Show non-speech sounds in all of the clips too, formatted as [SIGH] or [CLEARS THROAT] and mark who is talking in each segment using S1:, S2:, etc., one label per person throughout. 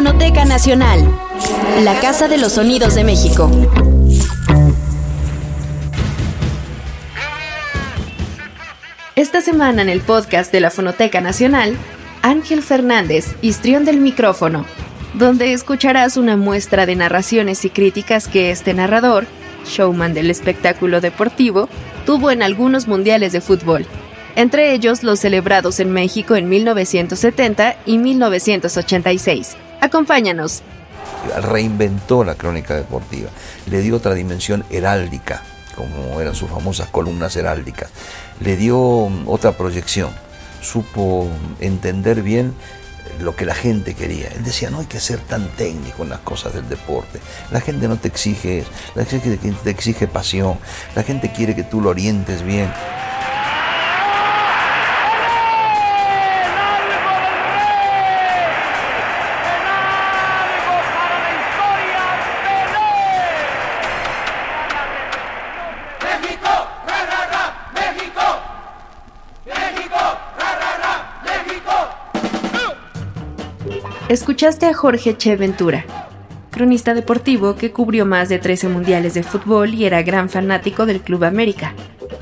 S1: Fonoteca Nacional, la Casa de los Sonidos de México. Esta semana en el podcast de la Fonoteca Nacional, Ángel Fernández, histrión del micrófono, donde escucharás una muestra de narraciones y críticas que este narrador, showman del espectáculo deportivo, tuvo en algunos mundiales de fútbol, entre ellos los celebrados en México en 1970 y 1986. Acompáñanos.
S2: Reinventó la crónica deportiva, le dio otra dimensión heráldica, como eran sus famosas columnas heráldicas, le dio otra proyección, supo entender bien lo que la gente quería. Él decía, no hay que ser tan técnico en las cosas del deporte. La gente no te exige la gente te exige pasión, la gente quiere que tú lo orientes bien.
S1: Escuchaste a Jorge Che Ventura, cronista deportivo que cubrió más de 13 mundiales de fútbol y era gran fanático del Club América,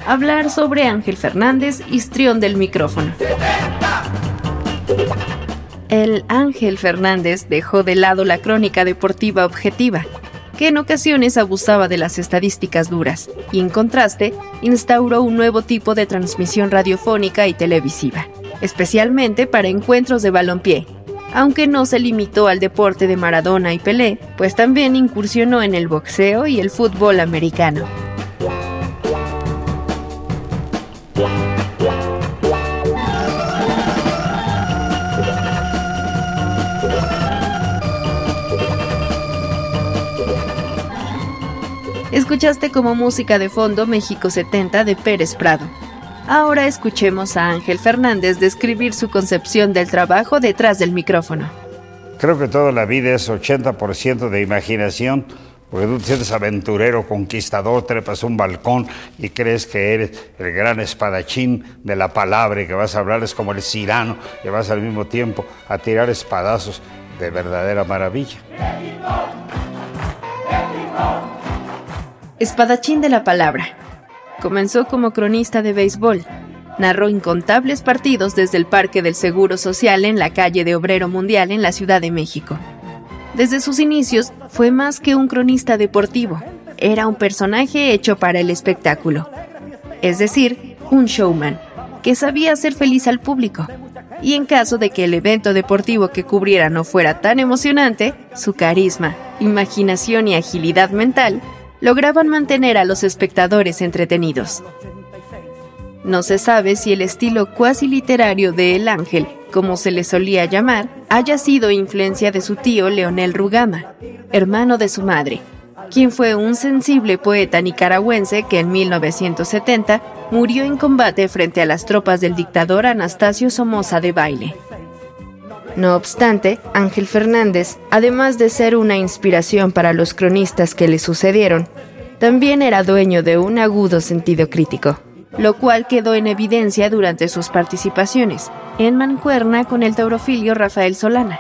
S1: hablar sobre Ángel Fernández, histrión del micrófono. El Ángel Fernández dejó de lado la crónica deportiva objetiva, que en ocasiones abusaba de las estadísticas duras, y en contraste instauró un nuevo tipo de transmisión radiofónica y televisiva, especialmente para encuentros de balompié, aunque no se limitó al deporte de Maradona y Pelé, pues también incursionó en el boxeo y el fútbol americano. Escuchaste como música de fondo México 70 de Pérez Prado, Ahora escuchemos a Ángel Fernández describir su concepción del trabajo detrás del micrófono.
S3: Creo que toda la vida es 80% de imaginación, porque tú te sientes aventurero, conquistador, trepas un balcón y crees que eres el gran espadachín de la palabra y que vas a hablar es como el cirano y vas al mismo tiempo a tirar espadazos de verdadera maravilla.
S1: Espadachín de la palabra Comenzó como cronista de béisbol. Narró incontables partidos desde el Parque del Seguro Social en la calle de Obrero Mundial en la Ciudad de México. Desde sus inicios fue más que un cronista deportivo, era un personaje hecho para el espectáculo. Es decir, un showman, que sabía hacer feliz al público. Y en caso de que el evento deportivo que cubriera no fuera tan emocionante, su carisma, imaginación y agilidad mental lograban mantener a los espectadores entretenidos. No se sabe si el estilo cuasi literario de El Ángel, como se le solía llamar, haya sido influencia de su tío Leonel Rugama, hermano de su madre, quien fue un sensible poeta nicaragüense que en 1970 murió en combate frente a las tropas del dictador Anastasio Somoza de Baile. No obstante, Ángel Fernández, además de ser una inspiración para los cronistas que le sucedieron, también era dueño de un agudo sentido crítico, lo cual quedó en evidencia durante sus participaciones en Mancuerna con el taurofilio Rafael Solana.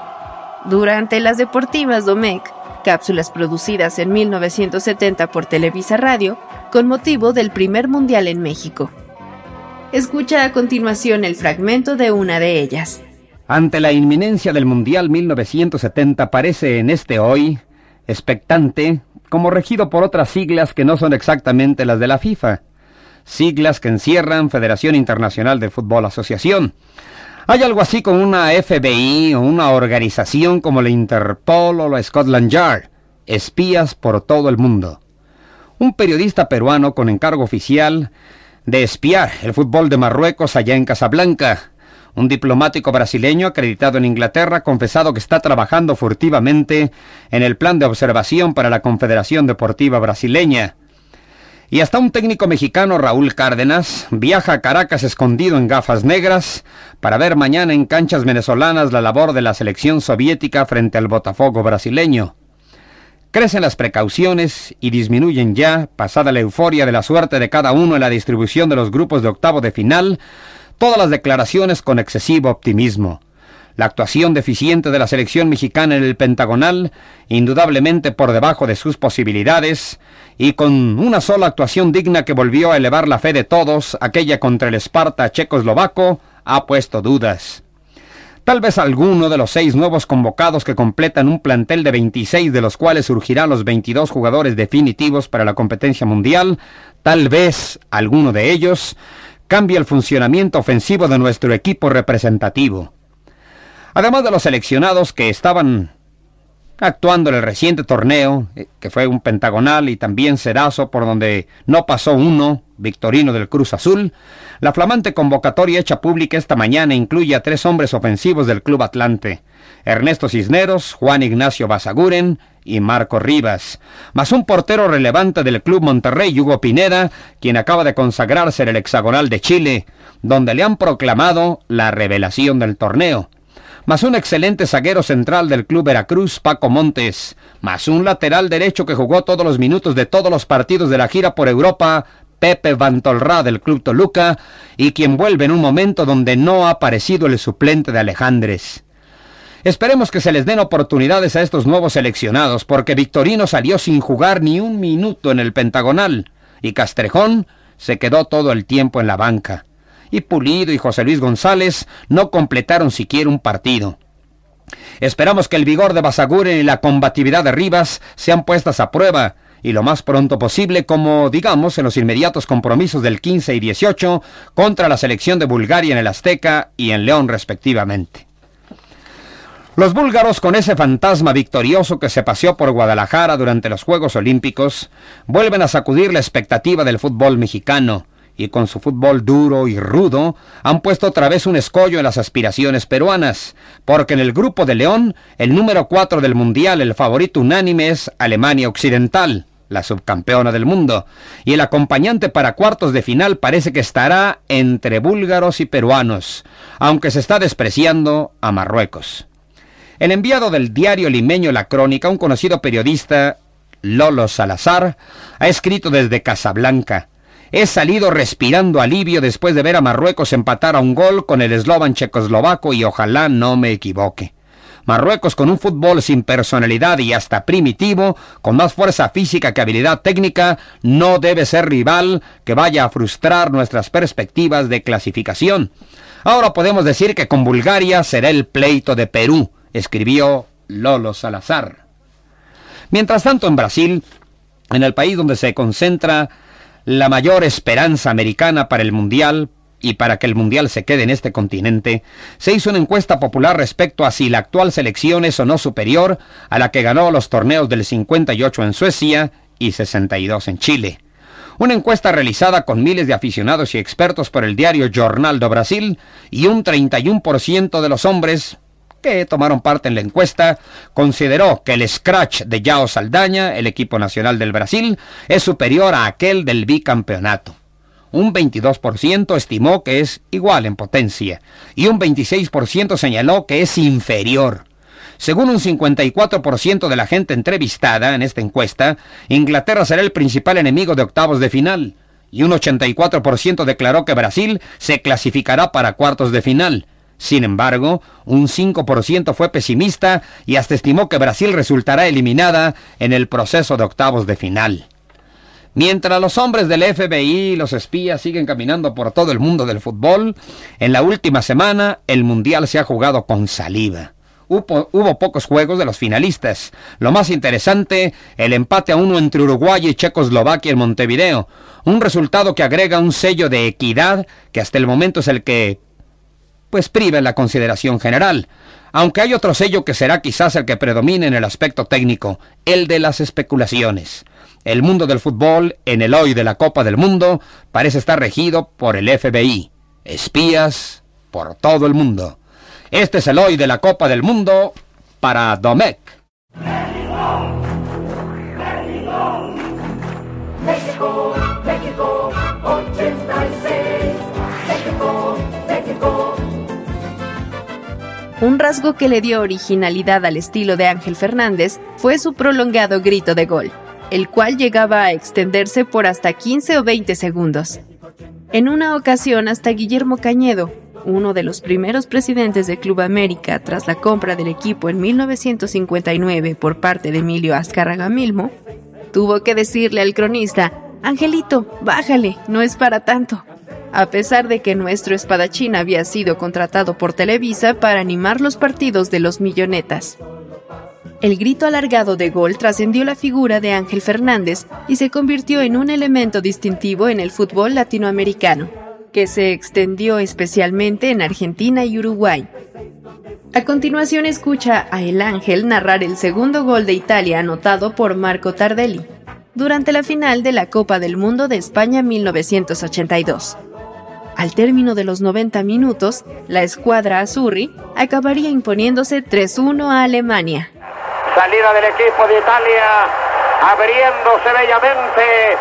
S1: Durante las deportivas Domecq, cápsulas producidas en 1970 por Televisa Radio, con motivo del primer mundial en México. Escucha a continuación el fragmento de una de ellas.
S4: Ante la inminencia del Mundial 1970 parece en este hoy, expectante, como regido por otras siglas que no son exactamente las de la FIFA, siglas que encierran Federación Internacional de Fútbol Asociación. Hay algo así como una FBI o una organización como la Interpol o la Scotland Yard, espías por todo el mundo. Un periodista peruano con encargo oficial de espiar el fútbol de Marruecos allá en Casablanca, un diplomático brasileño acreditado en Inglaterra ha confesado que está trabajando furtivamente en el plan de observación para la Confederación Deportiva Brasileña. Y hasta un técnico mexicano, Raúl Cárdenas, viaja a Caracas escondido en gafas negras para ver mañana en canchas venezolanas la labor de la selección soviética frente al Botafogo brasileño. Crecen las precauciones y disminuyen ya, pasada la euforia de la suerte de cada uno en la distribución de los grupos de octavo de final, todas las declaraciones con excesivo optimismo. La actuación deficiente de la selección mexicana en el Pentagonal, indudablemente por debajo de sus posibilidades, y con una sola actuación digna que volvió a elevar la fe de todos, aquella contra el Esparta checoslovaco, ha puesto dudas. Tal vez alguno de los seis nuevos convocados que completan un plantel de 26 de los cuales surgirán los 22 jugadores definitivos para la competencia mundial, tal vez alguno de ellos cambie el funcionamiento ofensivo de nuestro equipo representativo. Además de los seleccionados que estaban actuando en el reciente torneo, eh, que fue un pentagonal y también cerazo por donde no pasó uno, Victorino del Cruz Azul, la flamante convocatoria hecha pública esta mañana incluye a tres hombres ofensivos del Club Atlante, Ernesto Cisneros, Juan Ignacio Basaguren y Marco Rivas, más un portero relevante del Club Monterrey, Hugo Pineda, quien acaba de consagrarse en el hexagonal de Chile, donde le han proclamado la revelación del torneo más un excelente zaguero central del Club Veracruz, Paco Montes, más un lateral derecho que jugó todos los minutos de todos los partidos de la gira por Europa, Pepe Vantolrá del Club Toluca, y quien vuelve en un momento donde no ha aparecido el suplente de Alejandres. Esperemos que se les den oportunidades a estos nuevos seleccionados, porque Victorino salió sin jugar ni un minuto en el Pentagonal, y Castrejón se quedó todo el tiempo en la banca y Pulido y José Luis González no completaron siquiera un partido. Esperamos que el vigor de Basaguren y la combatividad de Rivas sean puestas a prueba y lo más pronto posible como, digamos, en los inmediatos compromisos del 15 y 18 contra la selección de Bulgaria en el Azteca y en León respectivamente. Los búlgaros, con ese fantasma victorioso que se paseó por Guadalajara durante los Juegos Olímpicos, vuelven a sacudir la expectativa del fútbol mexicano, y con su fútbol duro y rudo han puesto otra vez un escollo en las aspiraciones peruanas, porque en el grupo de León el número 4 del Mundial, el favorito unánime es Alemania Occidental, la subcampeona del mundo, y el acompañante para cuartos de final parece que estará entre búlgaros y peruanos, aunque se está despreciando a Marruecos. El enviado del diario limeño La Crónica, un conocido periodista, Lolo Salazar, ha escrito desde Casablanca, He salido respirando alivio después de ver a Marruecos empatar a un gol con el eslovan checoslovaco y ojalá no me equivoque. Marruecos con un fútbol sin personalidad y hasta primitivo, con más fuerza física que habilidad técnica, no debe ser rival que vaya a frustrar nuestras perspectivas de clasificación. Ahora podemos decir que con Bulgaria será el pleito de Perú, escribió Lolo Salazar. Mientras tanto en Brasil, en el país donde se concentra la mayor esperanza americana para el Mundial y para que el Mundial se quede en este continente, se hizo una encuesta popular respecto a si la actual selección es o no superior a la que ganó los torneos del 58 en Suecia y 62 en Chile. Una encuesta realizada con miles de aficionados y expertos por el diario Jornal do Brasil y un 31% de los hombres que tomaron parte en la encuesta, consideró que el scratch de Yao Saldaña, el equipo nacional del Brasil, es superior a aquel del bicampeonato. Un 22% estimó que es igual en potencia y un 26% señaló que es inferior. Según un 54% de la gente entrevistada en esta encuesta, Inglaterra será el principal enemigo de octavos de final y un 84% declaró que Brasil se clasificará para cuartos de final sin embargo, un 5% fue pesimista y hasta estimó que Brasil resultará eliminada en el proceso de octavos de final. Mientras los hombres del FBI y los espías siguen caminando por todo el mundo del fútbol, en la última semana el Mundial se ha jugado con saliva. Hubo, pocos juegos de los finalistas. Lo más interesante, el empate a uno entre Uruguay y Checoslovaquia en Montevideo. Un resultado que agrega un sello de equidad que hasta el momento es el que pues priva la consideración general, aunque hay otro sello que será quizás el que predomine en el aspecto técnico, el de las especulaciones. El mundo del fútbol, en el hoy de la Copa del Mundo, parece estar regido por el FBI. Espías por todo el mundo. Este es el hoy de la Copa del Mundo para Domecq.
S1: Un rasgo que le dio originalidad al estilo de Ángel Fernández fue su prolongado grito de gol, el cual llegaba a extenderse por hasta 15 o 20 segundos. En una ocasión hasta Guillermo Cañedo, uno de los primeros presidentes del Club América tras la compra del equipo en 1959 por parte de Emilio Azcárraga Milmo, tuvo que decirle al cronista, Angelito, bájale, no es para tanto. A pesar de que nuestro espadachín había sido contratado por Televisa para animar los partidos de los millonetas. El grito alargado de gol trascendió la figura de Ángel Fernández y se convirtió en un elemento distintivo en el fútbol latinoamericano, que se extendió especialmente en Argentina y Uruguay. A continuación escucha a El Ángel narrar el segundo gol de Italia anotado por Marco Tardelli durante la final de la Copa del Mundo de España 1982. Al término de los 90 minutos, la escuadra Azzurri acabaría imponiéndose 3-1 a Alemania.
S5: Salida del equipo de Italia, abriéndose bellamente,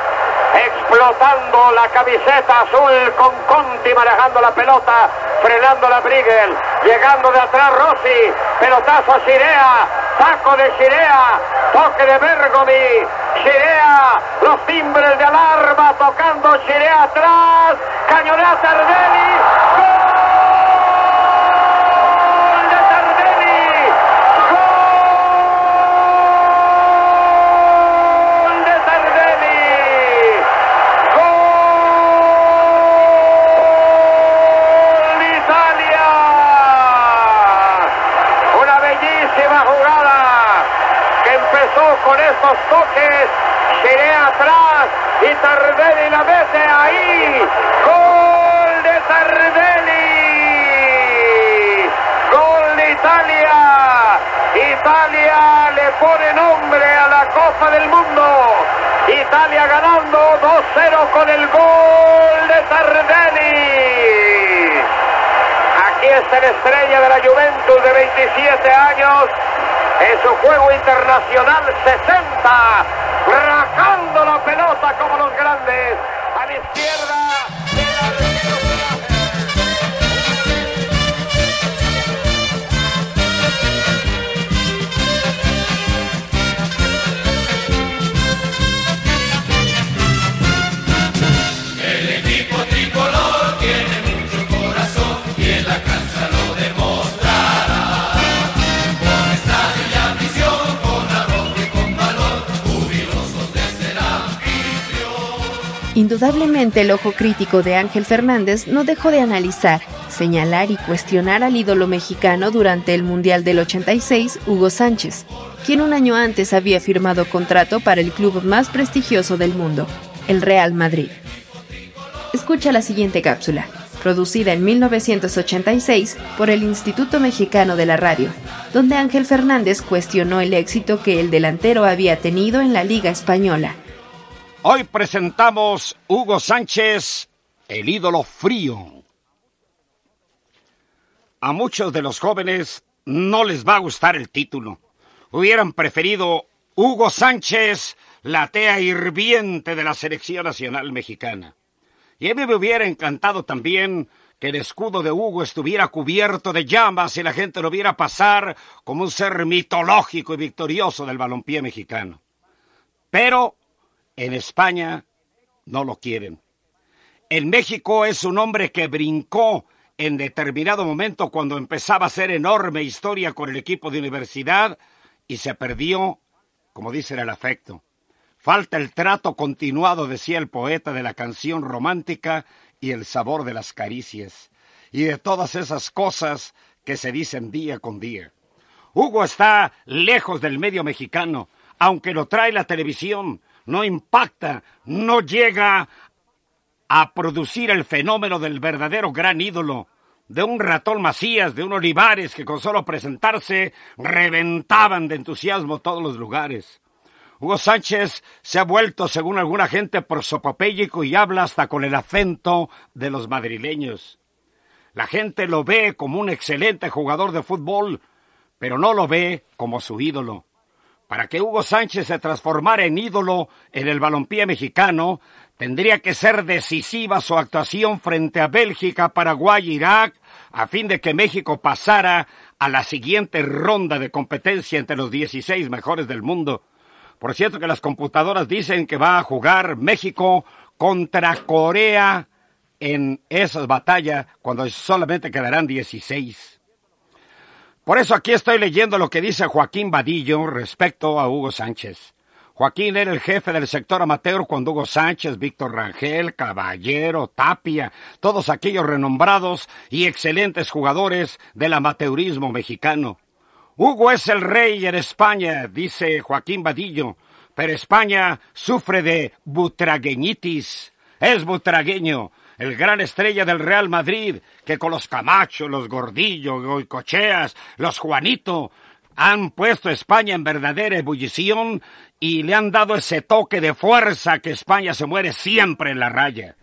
S5: explotando la camiseta azul con Conti manejando la pelota, frenando la Brigel, llegando de atrás Rossi, pelotazo a Cirea, saco de Cirea, toque de Bergomi, Cirea, los timbres de alarma tocando Cirea atrás, cañonea Tardelli, con estos toques. Tiré atrás y Tardelli la mete ahí. Gol de Tardelli. Gol de Italia. Italia le pone nombre a la Copa del Mundo. Italia ganando 2-0 con el gol de Tardelli. Aquí está la estrella de la Juventus de 27 años en su juego internacional 60, rajando la pelota como los grandes, a la izquierda.
S1: Indudablemente el ojo crítico de Ángel Fernández no dejó de analizar, señalar y cuestionar al ídolo mexicano durante el Mundial del 86, Hugo Sánchez, quien un año antes había firmado contrato para el club más prestigioso del mundo, el Real Madrid. Escucha la siguiente cápsula, producida en 1986 por el Instituto Mexicano de la Radio, donde Ángel Fernández cuestionó el éxito que el delantero había tenido en la Liga Española
S6: Hoy presentamos Hugo Sánchez, el ídolo frío. A muchos de los jóvenes no les va a gustar el título. Hubieran preferido Hugo Sánchez, la tea hirviente de la selección nacional mexicana. Y a mí me hubiera encantado también que el escudo de Hugo estuviera cubierto de llamas y la gente lo viera pasar como un ser mitológico y victorioso del balompié mexicano. Pero en España no lo quieren. En México es un hombre que brincó en determinado momento cuando empezaba a hacer enorme historia con el equipo de universidad y se perdió, como dicen, el afecto. Falta el trato continuado, decía el poeta de la canción romántica, y el sabor de las caricias, y de todas esas cosas que se dicen día con día. Hugo está lejos del medio mexicano, aunque lo trae la televisión, no impacta, no llega a producir el fenómeno del verdadero gran ídolo, de un ratón Macías, de un Olivares que con solo presentarse reventaban de entusiasmo todos los lugares. Hugo Sánchez se ha vuelto, según alguna gente, prosopopéyico y habla hasta con el acento de los madrileños. La gente lo ve como un excelente jugador de fútbol, pero no lo ve como su ídolo. Para que Hugo Sánchez se transformara en ídolo en el balompié mexicano, tendría que ser decisiva su actuación frente a Bélgica, Paraguay Irak, a fin de que México pasara a la siguiente ronda de competencia entre los 16 mejores del mundo. Por cierto que las computadoras dicen que va a jugar México contra Corea en esas batallas cuando solamente quedarán 16. Por eso aquí estoy leyendo lo que dice Joaquín Vadillo respecto a Hugo Sánchez. Joaquín era el jefe del sector amateur cuando Hugo Sánchez, Víctor Rangel, Caballero, Tapia, todos aquellos renombrados y excelentes jugadores del amateurismo mexicano. Hugo es el rey en España, dice Joaquín Vadillo, pero España sufre de butragueñitis. Es butragueño, el gran estrella del Real Madrid, que con los Camacho, los Gordillo, Goicocheas, los Juanito, han puesto a España en verdadera ebullición y le han dado ese toque de fuerza que España se muere siempre en la raya.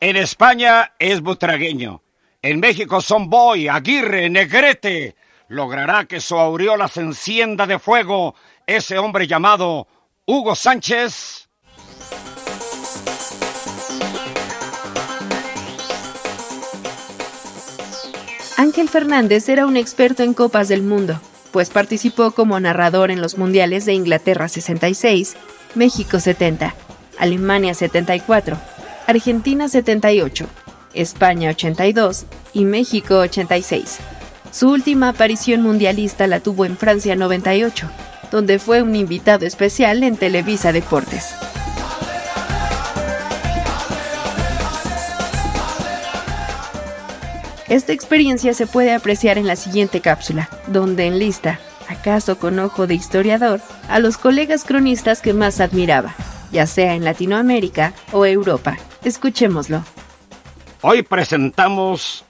S6: En España es butragueño. En México son Boy, Aguirre, Negrete. Logrará que su aureola se encienda de fuego ese hombre llamado Hugo Sánchez.
S1: Ángel Fernández era un experto en Copas del Mundo, pues participó como narrador en los Mundiales de Inglaterra 66, México 70, Alemania 74, Argentina 78, España 82 y México 86. Su última aparición mundialista la tuvo en Francia 98, donde fue un invitado especial en Televisa Deportes. Esta experiencia se puede apreciar en la siguiente cápsula, donde enlista, acaso con ojo de historiador, a los colegas cronistas que más admiraba, ya sea en Latinoamérica o Europa. Escuchémoslo.
S6: Hoy presentamos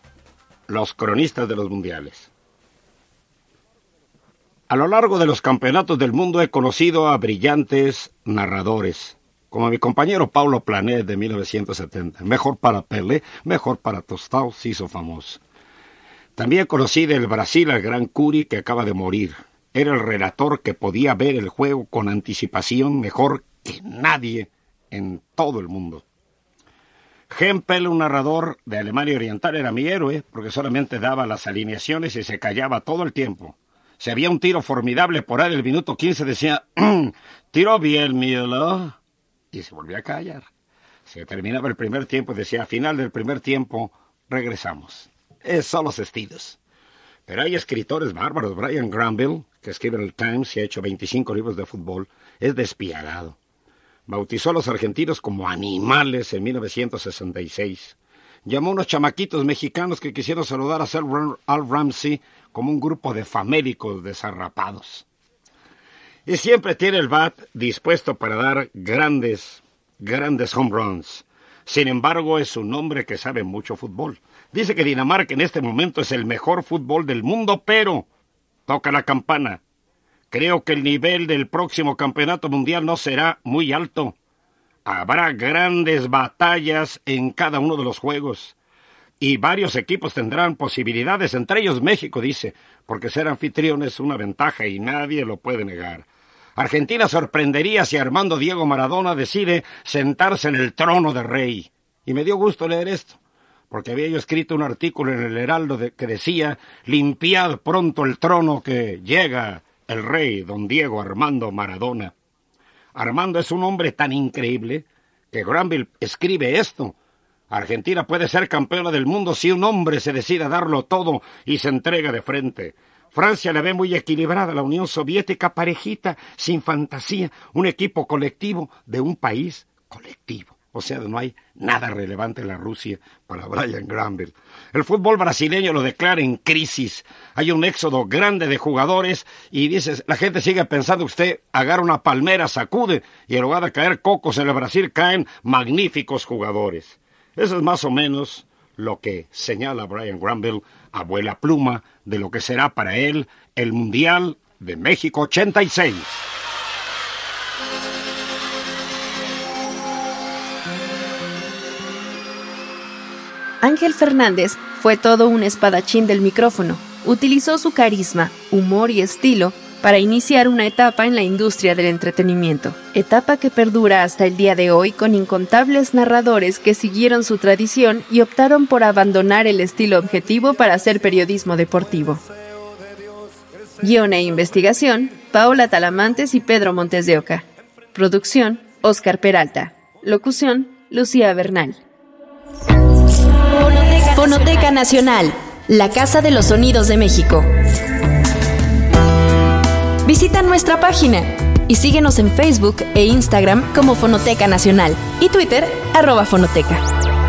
S6: los cronistas de los mundiales. A lo largo de los campeonatos del mundo he conocido a brillantes narradores, como mi compañero Paulo Planet de 1970. Mejor para Pelé, mejor para Tostao, se hizo famoso. También conocí del Brasil al gran Curi que acaba de morir. Era el relator que podía ver el juego con anticipación mejor que nadie en todo el mundo. Hempel, un narrador de Alemania Oriental, era mi héroe porque solamente daba las alineaciones y se callaba todo el tiempo. Si había un tiro formidable por ahí, el minuto 15 decía, [CLEARS THROAT] tiró bien, Müller y se volvió a callar. Se terminaba el primer tiempo y decía, final del primer tiempo, regresamos. Es son los estilos. Pero hay escritores bárbaros. Brian Granville, que escribe en el Times y ha hecho 25 libros de fútbol, es despiadado. Bautizó a los argentinos como animales en 1966. Llamó a unos chamaquitos mexicanos que quisieron saludar a Sir Al Ramsey como un grupo de famélicos desarrapados y siempre tiene el bat dispuesto para dar grandes, grandes home runs. Sin embargo, es un hombre que sabe mucho fútbol. Dice que Dinamarca en este momento es el mejor fútbol del mundo, pero toca la campana. Creo que el nivel del próximo campeonato mundial no será muy alto. Habrá grandes batallas en cada uno de los juegos. Y varios equipos tendrán posibilidades, entre ellos México, dice, porque ser anfitrión es una ventaja y nadie lo puede negar. Argentina sorprendería si Armando Diego Maradona decide sentarse en el trono de rey. Y me dio gusto leer esto, porque había yo escrito un artículo en el Heraldo que decía, limpiad pronto el trono que llega el rey, don Diego Armando Maradona. Armando es un hombre tan increíble que Granville escribe esto. Argentina puede ser campeona del mundo si un hombre se decide a darlo todo y se entrega de frente. Francia la ve muy equilibrada, la Unión Soviética parejita, sin fantasía, un equipo colectivo de un país colectivo. O sea, no hay nada relevante en la Rusia para Brian Granville. El fútbol brasileño lo declara en crisis. Hay un éxodo grande de jugadores y dices, la gente sigue pensando usted agarra una palmera, sacude y en lugar de caer cocos en el Brasil caen magníficos jugadores. Eso es más o menos lo que señala Brian Granville, abuela pluma, de lo que será para él el Mundial de México 86.
S1: Ángel Fernández fue todo un espadachín del micrófono. Utilizó su carisma, humor y estilo para iniciar una etapa en la industria del entretenimiento, etapa que perdura hasta el día de hoy con incontables narradores que siguieron su tradición y optaron por abandonar el estilo objetivo para hacer periodismo deportivo. Guión e investigación, Paola Talamantes y Pedro Montes de Oca. Producción, Oscar Peralta. Locución, Lucía Bernal. Fonoteca Nacional, la Casa de los Sonidos de México. Visita nuestra página y síguenos en Facebook e Instagram como Fonoteca Nacional y Twitter arroba Fonoteca.